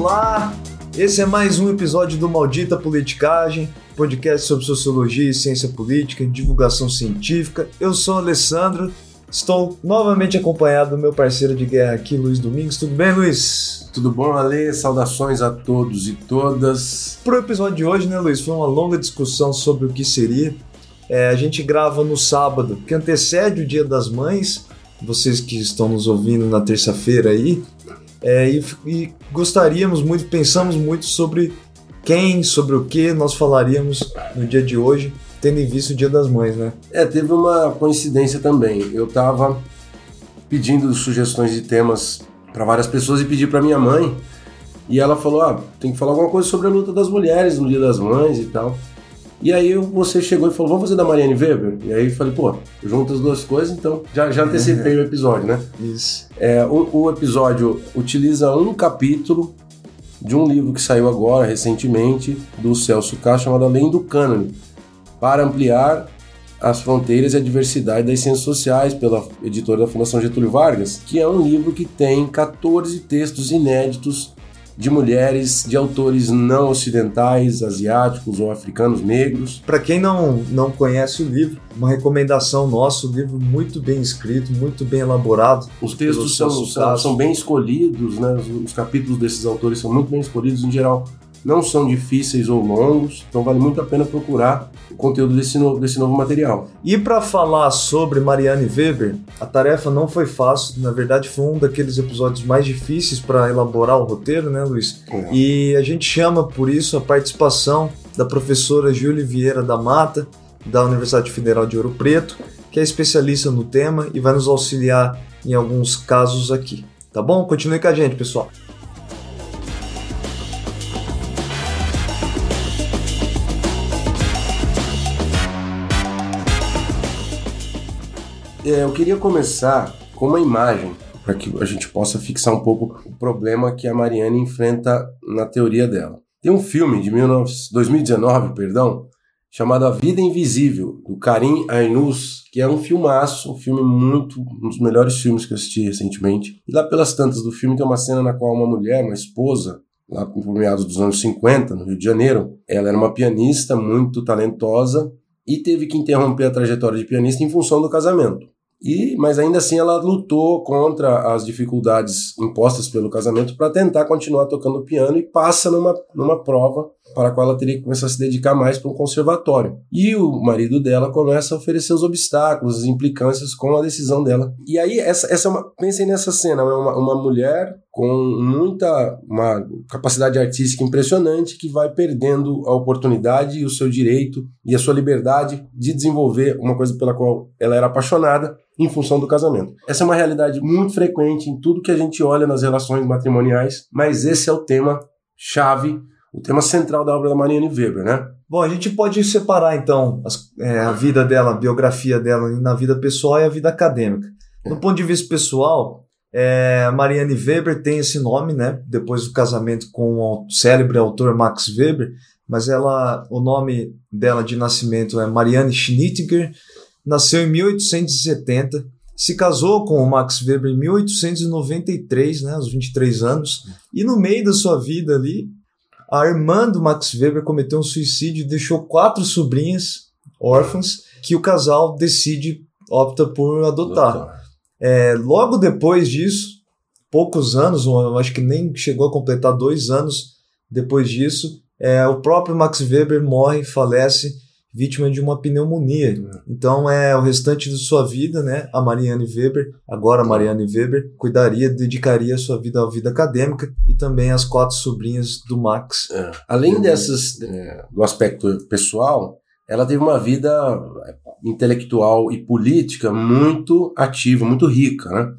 olá! Esse é mais um episódio do Maldita Politicagem, podcast sobre sociologia e ciência política, divulgação científica. Eu sou o Alessandro, estou novamente acompanhado do meu parceiro de guerra aqui, Luiz Domingos. Tudo bem, Luiz? Tudo bom, Ale? Saudações a todos e todas. Pro episódio de hoje, né, Luiz, foi uma longa discussão sobre o que seria. É, a gente grava no sábado, que antecede o Dia das Mães. Vocês que estão nos ouvindo na terça-feira aí, é, e, e, gostaríamos muito, pensamos muito sobre quem, sobre o que nós falaríamos no dia de hoje, tendo em vista o Dia das Mães, né? É, teve uma coincidência também. Eu estava pedindo sugestões de temas para várias pessoas e pedi para minha mãe. E ela falou: ah, tem que falar alguma coisa sobre a luta das mulheres no Dia das Mães e tal. E aí você chegou e falou, vamos fazer da Marianne Weber? E aí eu falei, pô, junto as duas coisas, então já, já antecipei o episódio, né? Isso. É, o, o episódio utiliza um capítulo de um livro que saiu agora, recentemente, do Celso Castro, chamado Além do Cânone, para ampliar as fronteiras e a diversidade das ciências sociais, pela editora da Fundação Getúlio Vargas, que é um livro que tem 14 textos inéditos de mulheres, de autores não ocidentais, asiáticos ou africanos negros. Para quem não, não conhece o livro, uma recomendação nossa, um livro muito bem escrito, muito bem elaborado. Os textos são, são, são, bem escolhidos, né? Os, os capítulos desses autores são muito bem escolhidos, em geral não são difíceis ou longos, então vale muito a pena procurar o conteúdo desse novo, desse novo material. E para falar sobre Marianne Weber, a tarefa não foi fácil, na verdade foi um daqueles episódios mais difíceis para elaborar o roteiro, né, Luiz? É. E a gente chama por isso a participação da professora Júlia Vieira da Mata, da Universidade Federal de Ouro Preto, que é especialista no tema e vai nos auxiliar em alguns casos aqui. Tá bom? Continue com a gente, pessoal. É, eu queria começar com uma imagem para que a gente possa fixar um pouco o problema que a Mariane enfrenta na teoria dela. Tem um filme de 19, 2019, perdão, chamado A Vida Invisível, do Karim Ainus, que é um filmaço, um filme muito, um dos melhores filmes que eu assisti recentemente. E lá pelas tantas do filme tem uma cena na qual uma mulher, uma esposa, lá por meados dos anos 50, no Rio de Janeiro, ela era uma pianista muito talentosa e teve que interromper a trajetória de pianista em função do casamento. E, mas ainda assim ela lutou contra as dificuldades impostas pelo casamento para tentar continuar tocando piano e passa numa, numa prova para a qual ela teria que começar a se dedicar mais para um conservatório. E o marido dela começa a oferecer os obstáculos, as implicâncias com a decisão dela. E aí, essa, essa é uma, pensem nessa cena, é uma, uma mulher com muita uma capacidade artística impressionante que vai perdendo a oportunidade e o seu direito e a sua liberdade de desenvolver uma coisa pela qual ela era apaixonada em função do casamento. Essa é uma realidade muito frequente em tudo que a gente olha nas relações matrimoniais, mas esse é o tema chave o tema central da obra da Marianne Weber, né? Bom, a gente pode separar então as, é, a vida dela, a biografia dela na vida pessoal e a vida acadêmica. Do ponto de vista pessoal, é, Marianne Weber tem esse nome, né? Depois do casamento com o célebre autor Max Weber, mas ela, o nome dela de nascimento é Marianne Schnittiger, nasceu em 1870, se casou com o Max Weber em 1893, né, aos 23 anos, e no meio da sua vida ali, a irmã do Max Weber cometeu um suicídio e deixou quatro sobrinhas órfãs que o casal decide, opta por adotar. É, logo depois disso, poucos anos, acho que nem chegou a completar dois anos depois disso, é, o próprio Max Weber morre, falece vítima de uma pneumonia. É. Então é o restante de sua vida, né? A Marianne Weber, agora a Marianne Weber, cuidaria, dedicaria a sua vida à vida acadêmica e também às quatro sobrinhas do Max. É. Além dessas é, do aspecto pessoal, ela teve uma vida intelectual e política muito ativa, muito rica, né?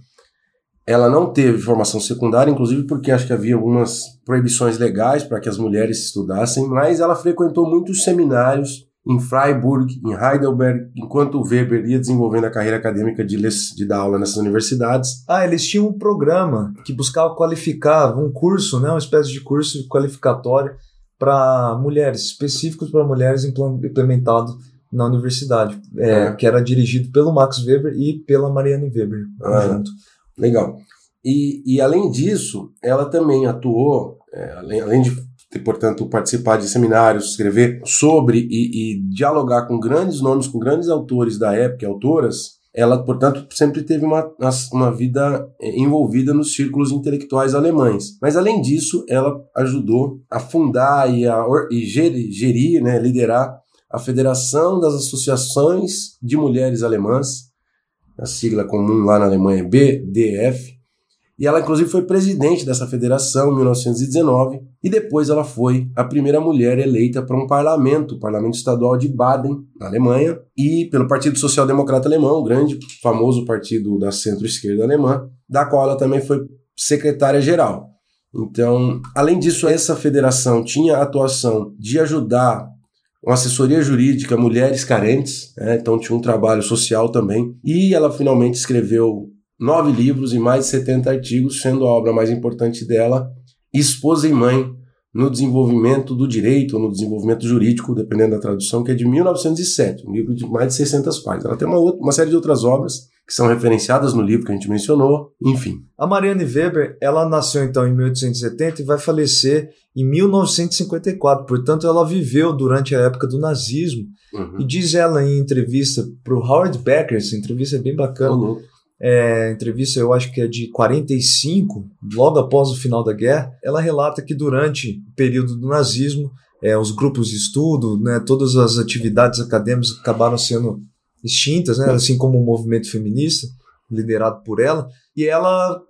Ela não teve formação secundária, inclusive porque acho que havia algumas proibições legais para que as mulheres estudassem, mas ela frequentou muitos seminários em Freiburg, em Heidelberg, enquanto o Weber ia desenvolvendo a carreira acadêmica de, de dar aula nessas universidades. Ah, eles tinham um programa que buscava qualificar, um curso, né, uma espécie de curso qualificatório para mulheres, específicos para mulheres implementado na universidade, é, é. que era dirigido pelo Max Weber e pela Marianne Weber. Ah, junto. Legal. E, e além disso, ela também atuou, é, além, além de portanto, participar de seminários, escrever sobre e, e dialogar com grandes nomes, com grandes autores da época, autoras, ela, portanto, sempre teve uma, uma vida é, envolvida nos círculos intelectuais alemães. Mas, além disso, ela ajudou a fundar e, a, e gerir, né, liderar a Federação das Associações de Mulheres Alemãs, a sigla comum lá na Alemanha é BDF, e ela inclusive foi presidente dessa federação em 1919 e depois ela foi a primeira mulher eleita para um parlamento, o parlamento estadual de Baden, na Alemanha, e pelo Partido Social Democrata Alemão, o grande famoso partido da centro-esquerda alemã, da qual ela também foi secretária-geral. Então, além disso, essa federação tinha a atuação de ajudar uma assessoria jurídica mulheres carentes, né? então tinha um trabalho social também, e ela finalmente escreveu nove livros e mais de 70 artigos, sendo a obra mais importante dela Esposa e Mãe no Desenvolvimento do Direito, ou no Desenvolvimento Jurídico, dependendo da tradução, que é de 1907, um livro de mais de 600 páginas. Ela tem uma, outra, uma série de outras obras que são referenciadas no livro que a gente mencionou, enfim. A Marianne Weber, ela nasceu então em 1870 e vai falecer em 1954, portanto ela viveu durante a época do nazismo. Uhum. E diz ela em entrevista para o Howard Becker, essa entrevista é bem bacana, uhum é, entrevista, eu acho que é de 45, logo após o final da guerra, ela relata que durante o período do nazismo, é, os grupos de estudo, né, todas as atividades acadêmicas acabaram sendo extintas, né, assim como o movimento feminista, liderado por ela, e ela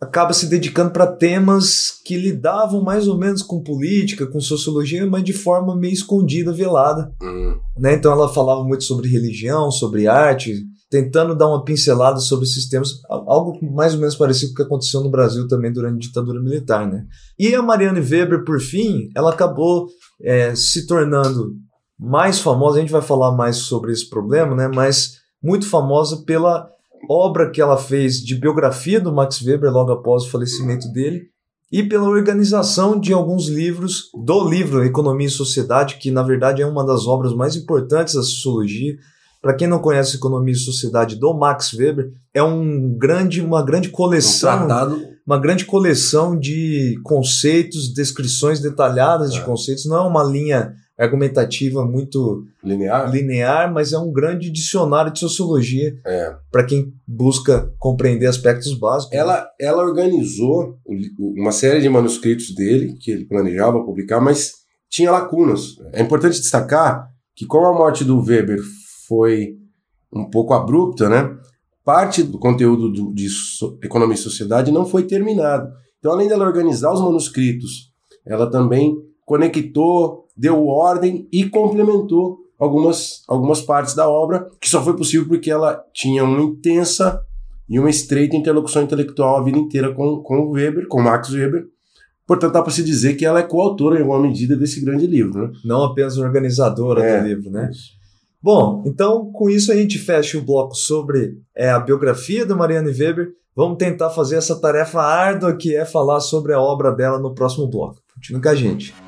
acaba se dedicando para temas que lidavam mais ou menos com política, com sociologia, mas de forma meio escondida, velada. Uhum. Né? Então ela falava muito sobre religião, sobre arte, tentando dar uma pincelada sobre esses temas, algo mais ou menos parecido com o que aconteceu no Brasil também durante a ditadura militar, né? E a Marianne Weber, por fim, ela acabou é, se tornando mais famosa, a gente vai falar mais sobre esse problema, né? Mas muito famosa pela obra que ela fez de biografia do Max Weber logo após o falecimento dele e pela organização de alguns livros do livro Economia e Sociedade, que na verdade é uma das obras mais importantes da sociologia, para quem não conhece Economia e Sociedade do Max Weber, é um grande, uma grande coleção, um uma grande coleção de conceitos, descrições detalhadas é. de conceitos. Não é uma linha argumentativa muito linear, linear mas é um grande dicionário de sociologia é. para quem busca compreender aspectos básicos. Ela, ela organizou uma série de manuscritos dele que ele planejava publicar, mas tinha lacunas. É importante destacar que com a morte do Weber foi um pouco abrupta, né? Parte do conteúdo do, de so, Economia e Sociedade não foi terminado. Então, além dela organizar os manuscritos, ela também conectou, deu ordem e complementou algumas, algumas partes da obra, que só foi possível porque ela tinha uma intensa e uma estreita interlocução intelectual a vida inteira com, com o Weber, com Max Weber. Portanto, dá para se dizer que ela é coautora, em alguma medida, desse grande livro. Né? Não apenas organizadora é, do livro, né? Isso. Bom, então com isso a gente fecha o bloco sobre é, a biografia da Marianne Weber. Vamos tentar fazer essa tarefa árdua que é falar sobre a obra dela no próximo bloco. Continue com a gente.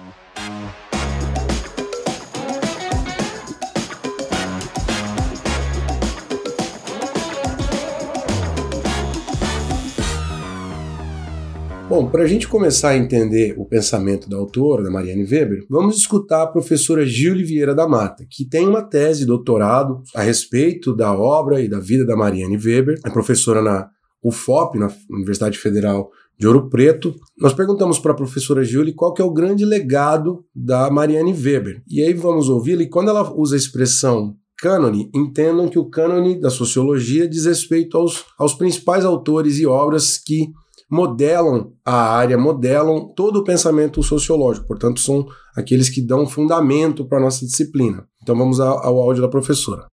Bom, para a gente começar a entender o pensamento da autora, da Marianne Weber, vamos escutar a professora Gil Vieira da Mata, que tem uma tese doutorado a respeito da obra e da vida da Marianne Weber, é professora na UFOP, na Universidade Federal de Ouro Preto. Nós perguntamos para a professora Julie qual que é o grande legado da Marianne Weber. E aí vamos ouvi-la, e quando ela usa a expressão cânone, entendam que o cânone da sociologia diz respeito aos, aos principais autores e obras que modelam a área, modelam todo o pensamento sociológico, portanto, são aqueles que dão fundamento para a nossa disciplina. Então, vamos ao áudio da professora.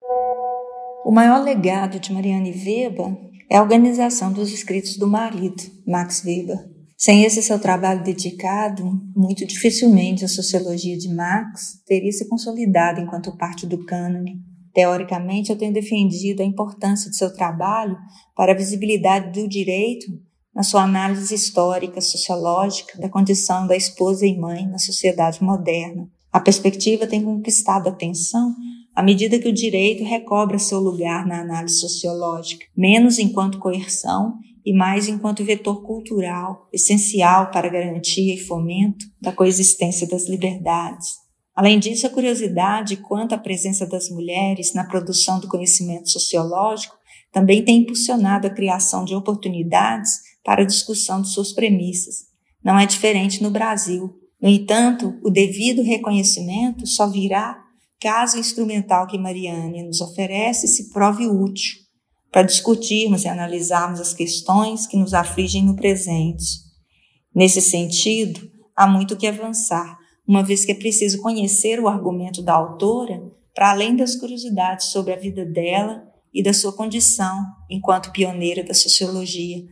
O maior legado de Marianne Weber é a organização dos escritos do marido, Max Weber. Sem esse seu trabalho dedicado, muito dificilmente a sociologia de Marx teria se consolidado enquanto parte do cânone. Teoricamente, eu tenho defendido a importância de seu trabalho para a visibilidade do direito na sua análise histórica, sociológica da condição da esposa e mãe na sociedade moderna. A perspectiva tem conquistado atenção à medida que o direito recobra seu lugar na análise sociológica, menos enquanto coerção e mais enquanto vetor cultural essencial para garantia e fomento da coexistência das liberdades. Além disso, a curiosidade quanto à presença das mulheres na produção do conhecimento sociológico também tem impulsionado a criação de oportunidades para a discussão de suas premissas. Não é diferente no Brasil. No entanto, o devido reconhecimento só virá caso o instrumental que Mariane nos oferece se prove útil para discutirmos e analisarmos as questões que nos afligem no presente. Nesse sentido, há muito que avançar, uma vez que é preciso conhecer o argumento da autora para além das curiosidades sobre a vida dela e da sua condição enquanto pioneira da sociologia.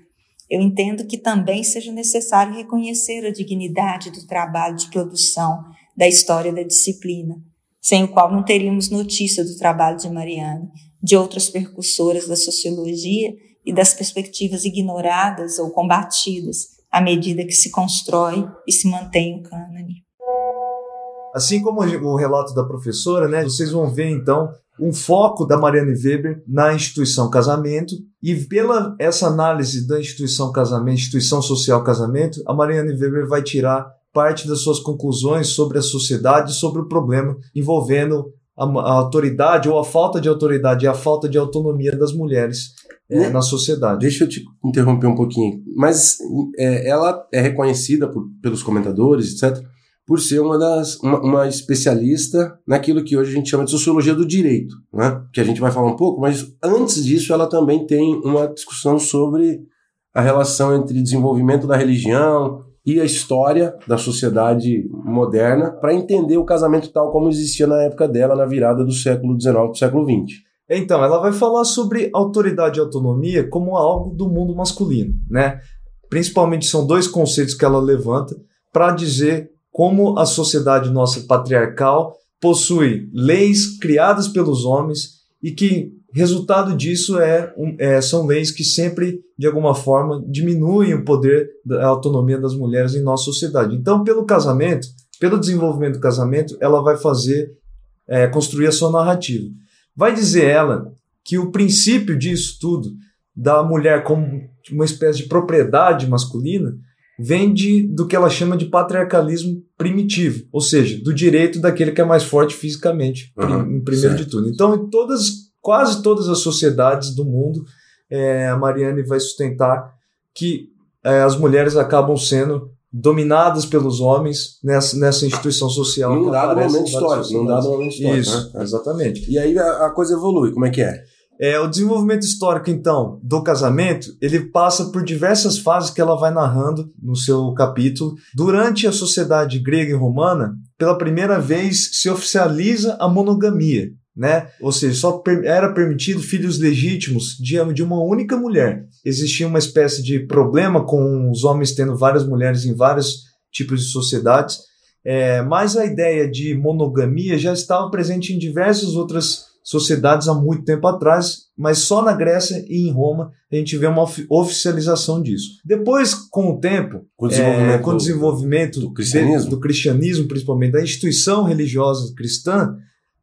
Eu entendo que também seja necessário reconhecer a dignidade do trabalho de produção da história da disciplina, sem o qual não teríamos notícia do trabalho de Mariane, de outras percussoras da sociologia e das perspectivas ignoradas ou combatidas à medida que se constrói e se mantém o cânone. Assim como o relato da professora, né, vocês vão ver então um foco da Mariane Weber na instituição casamento e pela essa análise da instituição casamento, instituição social casamento, a Mariane Weber vai tirar parte das suas conclusões sobre a sociedade, sobre o problema envolvendo a, a autoridade ou a falta de autoridade e a falta de autonomia das mulheres é, na sociedade. Deixa eu te interromper um pouquinho. Mas é, ela é reconhecida por, pelos comentadores, etc., por ser uma das uma, uma, especialista naquilo que hoje a gente chama de sociologia do direito, né? Que a gente vai falar um pouco, mas antes disso ela também tem uma discussão sobre a relação entre desenvolvimento da religião e a história da sociedade moderna para entender o casamento tal como existia na época dela, na virada do século XIX para o século XX. Então, ela vai falar sobre autoridade e autonomia como algo do mundo masculino, né? Principalmente são dois conceitos que ela levanta para dizer como a sociedade nossa patriarcal possui leis criadas pelos homens e que resultado disso é, é, são leis que sempre, de alguma forma, diminuem o poder da autonomia das mulheres em nossa sociedade. Então, pelo casamento, pelo desenvolvimento do casamento, ela vai fazer, é, construir a sua narrativa. Vai dizer ela que o princípio disso tudo, da mulher como uma espécie de propriedade masculina, vem de, do que ela chama de patriarcalismo primitivo, ou seja, do direito daquele que é mais forte fisicamente, uhum, em primeiro certo. de tudo. Então, em todas, quase todas as sociedades do mundo, é, a Mariane vai sustentar que é, as mulheres acabam sendo dominadas pelos homens nessa, nessa instituição social. Num dado momento histórico. Num dado momento histórico. Isso, né? exatamente. E aí a, a coisa evolui, como é que é? É, o desenvolvimento histórico, então, do casamento, ele passa por diversas fases que ela vai narrando no seu capítulo. Durante a sociedade grega e romana, pela primeira vez se oficializa a monogamia, né? Ou seja, só era permitido filhos legítimos de, de uma única mulher. Existia uma espécie de problema com os homens tendo várias mulheres em vários tipos de sociedades, é, mas a ideia de monogamia já estava presente em diversas outras sociedades há muito tempo atrás, mas só na Grécia e em Roma a gente vê uma oficialização disso. Depois, com o tempo, com o desenvolvimento, é, com o desenvolvimento do, cristianismo. do, cristianismo, principalmente da instituição religiosa cristã,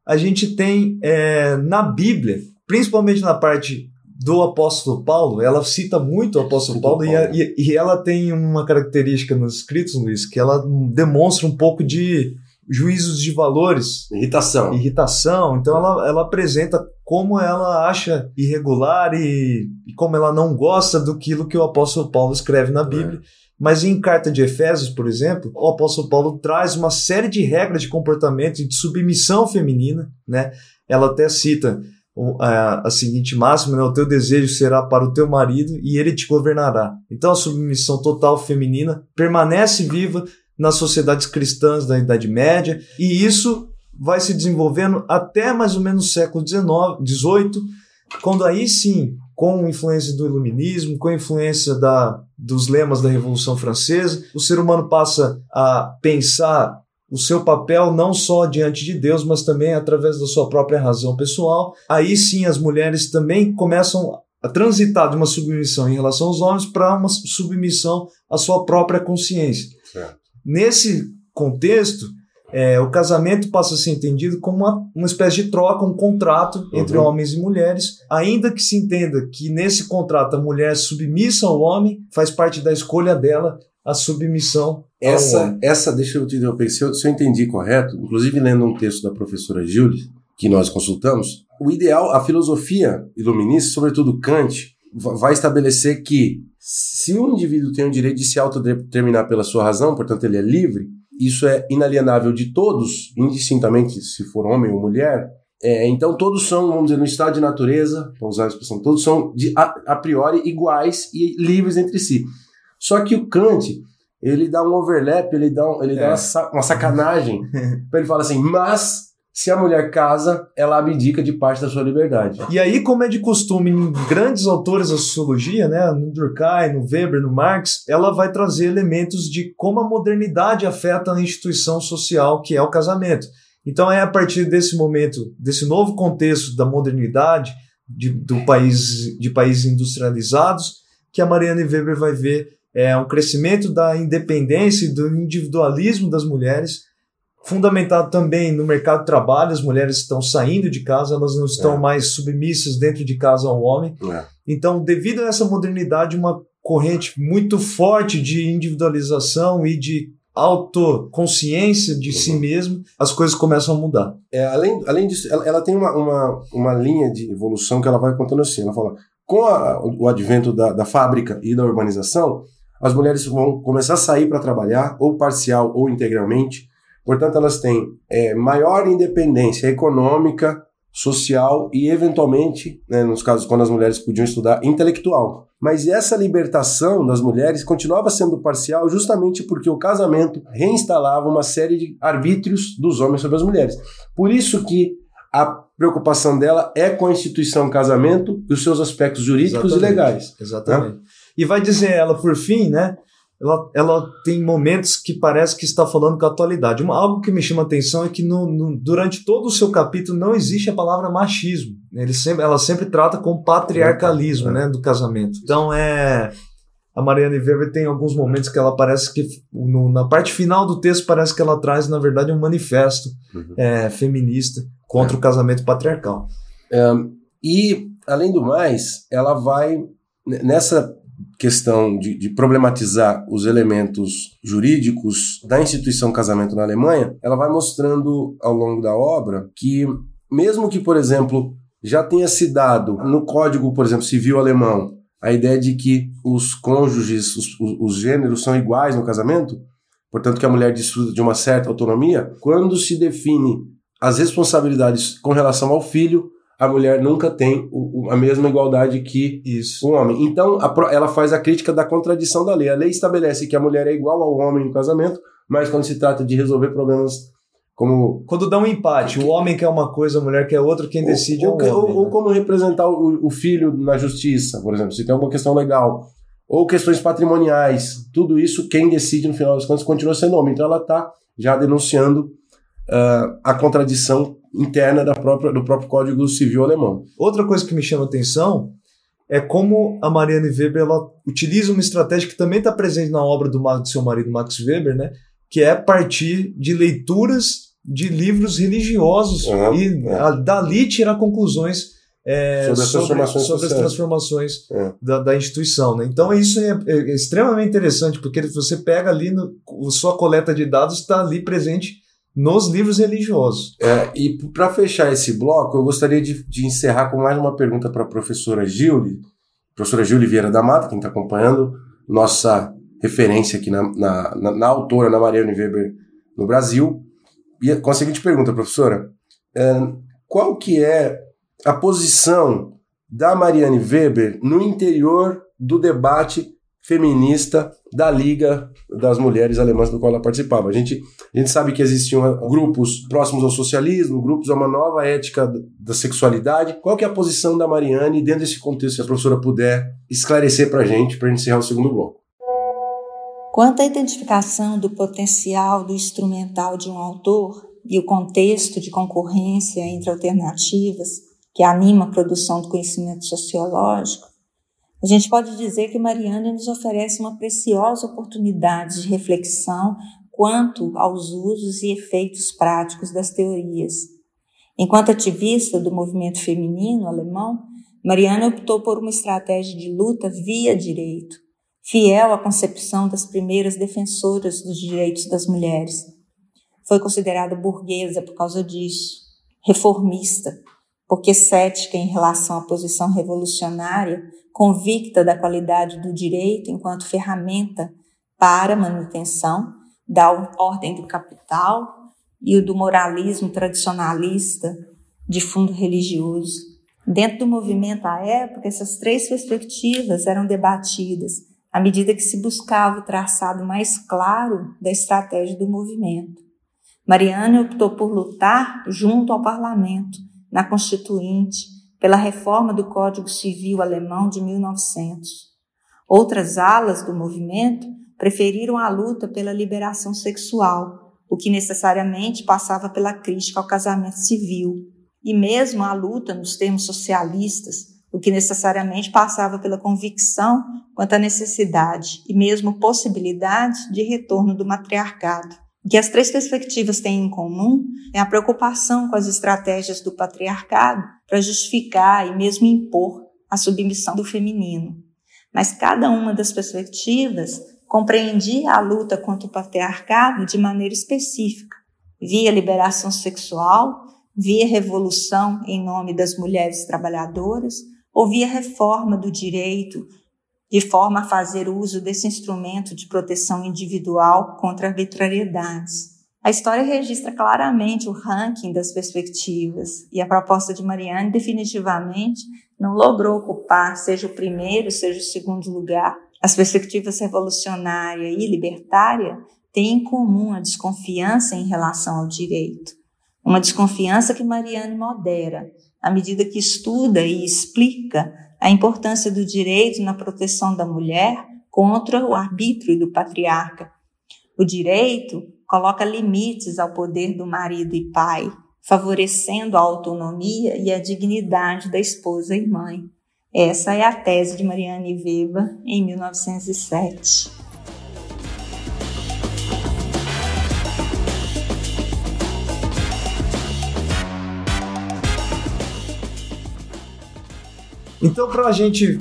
a gente tem é, na Bíblia, principalmente na parte do apóstolo Paulo, ela cita muito o apóstolo Paulo, Paulo. E, e, ela tem uma característica nos escritos, Luiz, que ela demonstra um pouco de juízos de valores. Irritação. Irritação. Então ela, ela apresenta como ela acha irregular e, e como ela não gosta do que o apóstolo Paulo escreve na Bíblia. É. Mas em carta de Efésios, por exemplo, o apóstolo Paulo traz uma série de regras de comportamento e de submissão feminina, né? Ela até cita a, a seguinte máxima, né? o teu desejo será para o teu marido e ele te governará. Então a submissão total feminina permanece viva nas sociedades cristãs da Idade Média, e isso vai se desenvolvendo até mais ou menos o século XVIII, quando aí sim, com influência do iluminismo, com influência da, dos lemas da Revolução Francesa, o ser humano passa a pensar o seu papel não só diante de Deus, mas também através da sua própria razão pessoal. Aí sim as mulheres também começam a transitar de uma submissão em relação aos homens para uma submissão à sua própria consciência. Certo. Nesse contexto, é, o casamento passa a ser entendido como uma, uma espécie de troca, um contrato uhum. entre homens e mulheres, ainda que se entenda que nesse contrato a mulher submissa ao homem, faz parte da escolha dela a submissão essa, essa, deixa eu te interromper, se eu, se eu entendi correto, inclusive lendo um texto da professora Julie, que nós consultamos, o ideal, a filosofia iluminista, sobretudo Kant, vai estabelecer que se o indivíduo tem o direito de se autodeterminar pela sua razão, portanto ele é livre, isso é inalienável de todos, indistintamente se for homem ou mulher, é, então todos são, vamos dizer, no estado de natureza, para usar a expressão, todos são de, a, a priori iguais e livres entre si. Só que o Kant, ele dá um overlap, ele dá, um, ele é. dá uma, uma sacanagem. ele fala assim, mas se a mulher casa, ela abdica de parte da sua liberdade. E aí, como é de costume em grandes autores da sociologia, né, no Durkheim, no Weber, no Marx, ela vai trazer elementos de como a modernidade afeta a instituição social que é o casamento. Então é a partir desse momento, desse novo contexto da modernidade, de, do país, de países industrializados, que a Marianne Weber vai ver é, um crescimento da independência e do individualismo das mulheres, fundamentado também no mercado de trabalho, as mulheres estão saindo de casa, elas não estão é. mais submissas dentro de casa ao homem. É. Então, devido a essa modernidade, uma corrente muito forte de individualização e de autoconsciência de uhum. si mesmo, as coisas começam a mudar. É, além, além disso, ela, ela tem uma, uma, uma linha de evolução que ela vai contando assim, ela fala, com a, o advento da, da fábrica e da urbanização, as mulheres vão começar a sair para trabalhar, ou parcial ou integralmente. Portanto, elas têm é, maior independência econômica, social e, eventualmente, né, nos casos quando as mulheres podiam estudar, intelectual. Mas essa libertação das mulheres continuava sendo parcial justamente porque o casamento reinstalava uma série de arbítrios dos homens sobre as mulheres. Por isso que a preocupação dela é com a instituição casamento e os seus aspectos jurídicos Exatamente. e legais. Exatamente. Né? E vai dizer ela, por fim, né? Ela, ela tem momentos que parece que está falando com a atualidade. Uma, algo que me chama a atenção é que no, no, durante todo o seu capítulo não existe a palavra machismo. Ele sempre, ela sempre trata com patriarcalismo é. né, do casamento. Então é. A Mariana Weber tem alguns momentos que ela parece que, no, na parte final do texto, parece que ela traz, na verdade, um manifesto uhum. é, feminista contra é. o casamento patriarcal. É, e, além do mais, ela vai, nessa questão de, de, problematizar os elementos jurídicos da instituição casamento na Alemanha, ela vai mostrando ao longo da obra que, mesmo que, por exemplo, já tenha se dado no Código, por exemplo, Civil Alemão, a ideia de que os cônjuges, os, os gêneros são iguais no casamento, portanto que a mulher desfruta de uma certa autonomia, quando se define as responsabilidades com relação ao filho, a mulher nunca tem o, a mesma igualdade que Isso. o homem. Então, a, ela faz a crítica da contradição da lei. A lei estabelece que a mulher é igual ao homem no casamento, mas quando se trata de resolver problemas como... Quando dá um empate, o homem quer uma coisa, a mulher quer outra, quem decide ou, é o homem. Ou, né? ou como representar o, o filho na justiça, por exemplo, se tem alguma questão legal ou questões patrimoniais, tudo isso, quem decide no final das contas continua sendo homem. Então ela está já denunciando uh, a contradição interna da própria, do próprio Código Civil alemão. Outra coisa que me chama a atenção é como a Marianne Weber ela utiliza uma estratégia que também está presente na obra do, do seu marido Max Weber, né? que é partir de leituras de livros religiosos uhum, e é. a, dali tirar conclusões é, sobre, as transformações, sobre as transformações é. da, da, instituição. Né? Então isso é, é, extremamente interessante, porque você pega ali, no, sua coleta de dados está ali presente nos livros religiosos. É, e para fechar esse bloco, eu gostaria de, de encerrar com mais uma pergunta para a professora Gilde, professora Gilde Vieira da Mata, quem está acompanhando, nossa referência aqui na, na, na, na, autora, na Mariane Weber, no Brasil. E com a seguinte pergunta, professora, é, qual que é a posição da Mariane Weber no interior do debate feminista da Liga das Mulheres Alemãs do qual ela participava. A gente, a gente sabe que existiam grupos próximos ao socialismo, grupos a uma nova ética da sexualidade. Qual que é a posição da Mariane dentro desse contexto, se a professora puder esclarecer para a gente, para a gente encerrar o segundo bloco? Quanto à identificação do potencial do instrumental de um autor e o contexto de concorrência entre alternativas que anima a produção do conhecimento sociológico, a gente pode dizer que Mariana nos oferece uma preciosa oportunidade de reflexão quanto aos usos e efeitos práticos das teorias. Enquanto ativista do movimento feminino alemão, Mariana optou por uma estratégia de luta via direito, fiel à concepção das primeiras defensoras dos direitos das mulheres. Foi considerada burguesa por causa disso, reformista, porque cética em relação à posição revolucionária, convicta da qualidade do direito enquanto ferramenta para manutenção da ordem do capital e do moralismo tradicionalista de fundo religioso. Dentro do movimento à época, essas três perspectivas eram debatidas à medida que se buscava o traçado mais claro da estratégia do movimento. Mariana optou por lutar junto ao parlamento, na Constituinte, pela reforma do Código Civil alemão de 1900. Outras alas do movimento preferiram a luta pela liberação sexual, o que necessariamente passava pela crítica ao casamento civil, e mesmo a luta nos termos socialistas, o que necessariamente passava pela convicção quanto à necessidade e mesmo possibilidade de retorno do matriarcado. Que as três perspectivas têm em comum é a preocupação com as estratégias do patriarcado para justificar e mesmo impor a submissão do feminino. Mas cada uma das perspectivas compreendia a luta contra o patriarcado de maneira específica, via liberação sexual, via revolução em nome das mulheres trabalhadoras, ou via reforma do direito de forma a fazer uso desse instrumento de proteção individual contra arbitrariedades. A história registra claramente o ranking das perspectivas e a proposta de Marianne definitivamente não logrou ocupar seja o primeiro, seja o segundo lugar. As perspectivas revolucionária e libertária têm em comum a desconfiança em relação ao direito, uma desconfiança que Marianne modera à medida que estuda e explica a importância do direito na proteção da mulher contra o arbítrio do patriarca. O direito coloca limites ao poder do marido e pai, favorecendo a autonomia e a dignidade da esposa e mãe. Essa é a tese de Marianne Weber em 1907. Então, para a gente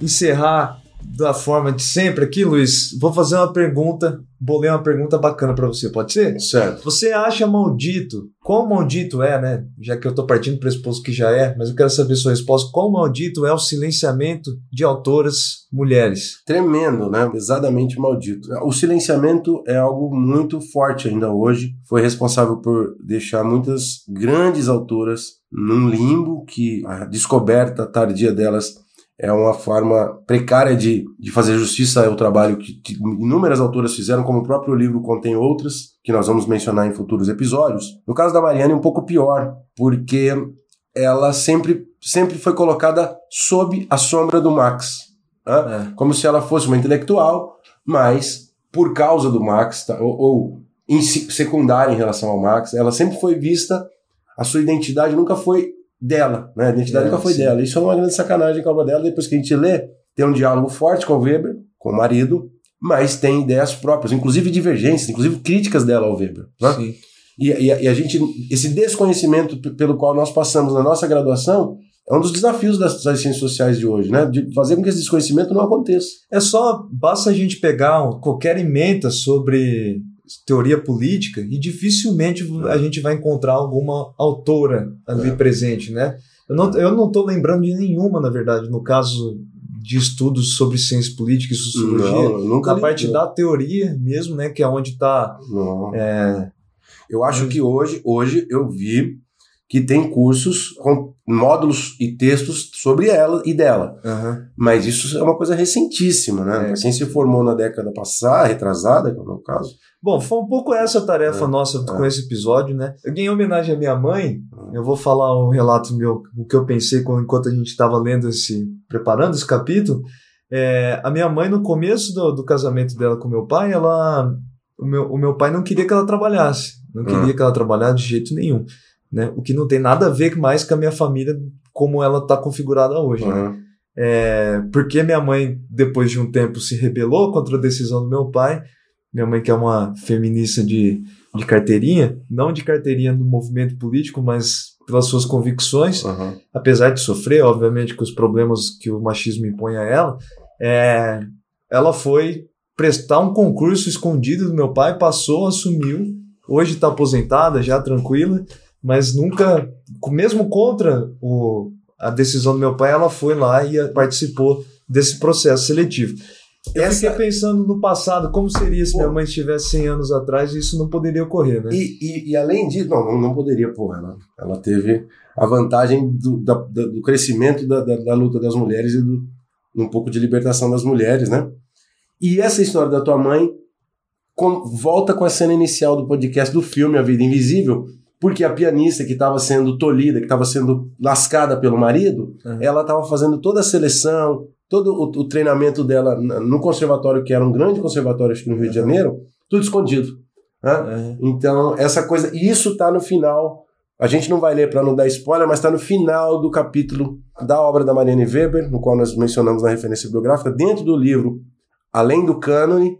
encerrar da forma de sempre aqui, Luiz, vou fazer uma pergunta, vou ler uma pergunta bacana para você, pode ser? Certo. Você acha maldito, quão maldito é, né? Já que eu tô partindo do pressuposto que já é, mas eu quero saber sua resposta, quão maldito é o silenciamento de autoras mulheres? Tremendo, né? Pesadamente maldito. O silenciamento é algo muito forte ainda hoje, foi responsável por deixar muitas grandes autoras num limbo que a descoberta tardia delas é uma forma precária de, de fazer justiça ao trabalho que, que, inúmeras autoras fizeram, como o próprio livro contém outras, que nós vamos mencionar em futuros episódios. No caso da Mariane, é um pouco pior, porque ela sempre, sempre foi colocada sob a sombra do Max. Né? É. Como se ela fosse uma intelectual, mas por causa do Max, tá, ou, ou em secundária em relação ao Max, ela sempre foi vista, a sua identidade nunca foi dela, né? A identidade é, nunca foi sim. dela. Isso é uma grande sacanagem com a obra dela. Depois que a gente lê, tem um diálogo forte com o Weber, com o marido, mas tem ideias próprias, inclusive divergências, inclusive críticas dela ao Weber. Né? Sim. E, e, e, a gente, esse desconhecimento pelo qual nós passamos na nossa graduação é um dos desafios das, das, ciências sociais de hoje, né? De fazer com que esse desconhecimento não aconteça. É só, basta a gente pegar qualquer emenda sobre teoria política e dificilmente a gente vai encontrar alguma autora ali é. presente, né? Eu não, eu não tô lembrando de nenhuma, na verdade, no caso de estudos sobre ciência política e sociologia. Não, nunca na parte da teoria mesmo, né? Que é onde está. É... Eu acho que hoje, hoje eu vi que tem cursos com módulos e textos sobre ela e dela. Uhum. Mas isso é uma coisa recentíssima, né? É. Quem se formou na década passada, retrasada, que é o meu caso. Bom, foi um pouco essa a tarefa é. nossa é. com esse episódio, né? Eu, em homenagem à minha mãe, eu vou falar um relato meu, o que eu pensei enquanto a gente estava lendo esse, preparando esse capítulo. É, a minha mãe, no começo do, do casamento dela com meu pai, ela, o meu, o meu pai não queria que ela trabalhasse. Não queria uhum. que ela trabalhasse de jeito nenhum né? O que não tem nada a ver mais com a minha família como ela está configurada hoje, uhum. né? É, porque minha mãe, depois de um tempo, se rebelou contra a decisão do meu pai, Minha mãe que é uma feminista de, de carteirinha, não de carteirinha do movimento político, mas pelas suas convicções, Aham. apesar de sofrer, obviamente, com os problemas que o machismo impõe a ela, é, ela foi prestar um concurso escondido do meu pai, passou, assumiu, hoje está aposentada, já tranquila, mas nunca, mesmo contra o, a decisão do meu pai, ela foi lá e participou desse processo seletivo. Eu Essa- fiquei pensando no passado, como seria se Pô. minha mãe estivesse 100 anos atrás e isso não poderia ocorrer, né? E, e, e além disso, não, não, poderia, pô, ela, ela teve a vantagem do, da- do crescimento da, da, da luta das mulheres e do, um pouco de libertação das mulheres, né? E essa história da tua mãe com- volta com a cena inicial do podcast do filme A Vida Invisível, porque a pianista que estava sendo tolhida, que estava sendo lascada pelo marido, Uhum. ela estava fazendo toda a seleção, todo o, o treinamento dela no conservatório, que era um grande conservatório, acho que no Rio de Janeiro, tudo escondido. Né? É. Então, essa coisa. E isso tá no final. A gente não vai ler para não dar spoiler, mas está no final do capítulo da obra da Marianne Weber, no qual nós mencionamos na referência bibliográfica, dentro do livro Além do Cânone,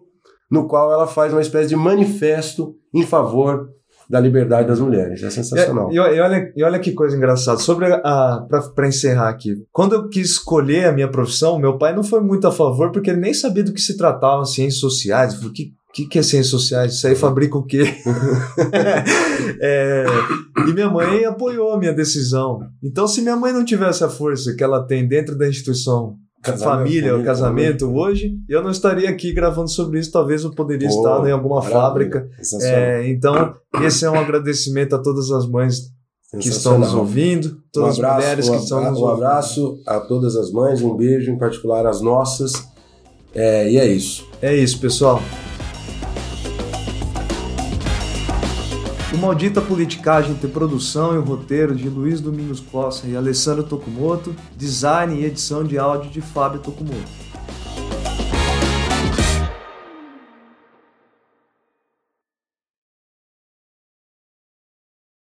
no qual ela faz uma espécie de manifesto em favor da liberdade das mulheres. É sensacional. E, e olha, e olha que coisa engraçada. Sobre a. Pra encerrar aqui. Quando eu quis escolher a minha profissão, meu pai não foi muito a favor, porque ele nem sabia do que se tratava ciências sociais. Falou, que, que, que é ciências sociais? Isso aí fabrica o quê? É, e minha mãe apoiou a minha decisão. Então, se minha mãe não tivesse a força que ela tem dentro da instituição Casamento, família, o família, casamento hoje, eu não estaria aqui gravando sobre isso. Talvez eu poderia Pô, estar em alguma fábrica. É, então, esse é um agradecimento a todas as mães que estão nos ouvindo, todas um as abraço, mulheres que um estão nos Um ouvindo. abraço a todas as mães, um beijo, em particular as nossas. É, e é isso. É isso, pessoal. O Maldita Politicagem tem produção e roteiro de Luiz Domingos Costa e Alessandro Tokumoto, design e edição de áudio de Fábio Tokumoto.